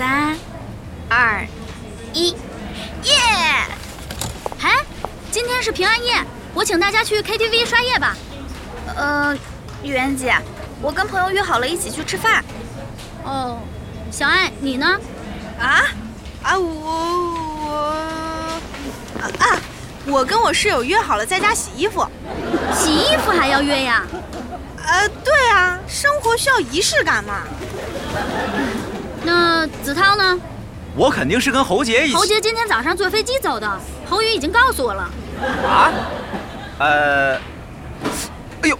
三、二、一，耶！哎，今天是平安夜，我请大家去 KTV 刷夜吧。呃，玉媛姐，我跟朋友约好了一起去吃饭。哦，小爱，你呢？啊啊，我我啊，我跟我室友约好了在家洗衣服。洗衣服还要约呀？呃，对啊，生活需要仪式感嘛。那子涛呢？我肯定是跟侯杰一起。侯杰今天早上坐飞机走的，侯宇已经告诉我了。啊？呃，哎呦，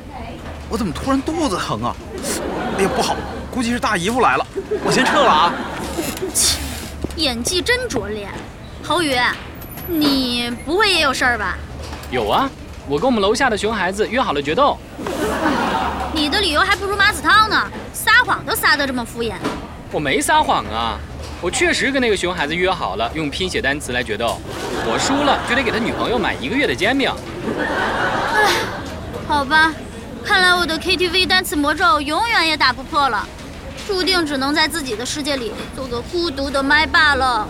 我怎么突然肚子疼啊？哎呀，不好，估计是大姨夫来了，我先撤了啊。切，演技真拙劣。侯宇，你不会也有事儿吧？有啊，我跟我们楼下的熊孩子约好了决斗。你的理由还不如马子涛呢，撒谎都撒得这么敷衍。我没撒谎啊，我确实跟那个熊孩子约好了，用拼写单词来决斗。我输了就得给他女朋友买一个月的煎饼。唉，好吧，看来我的 KTV 单词魔咒永远也打不破了，注定只能在自己的世界里做个孤独的麦霸了。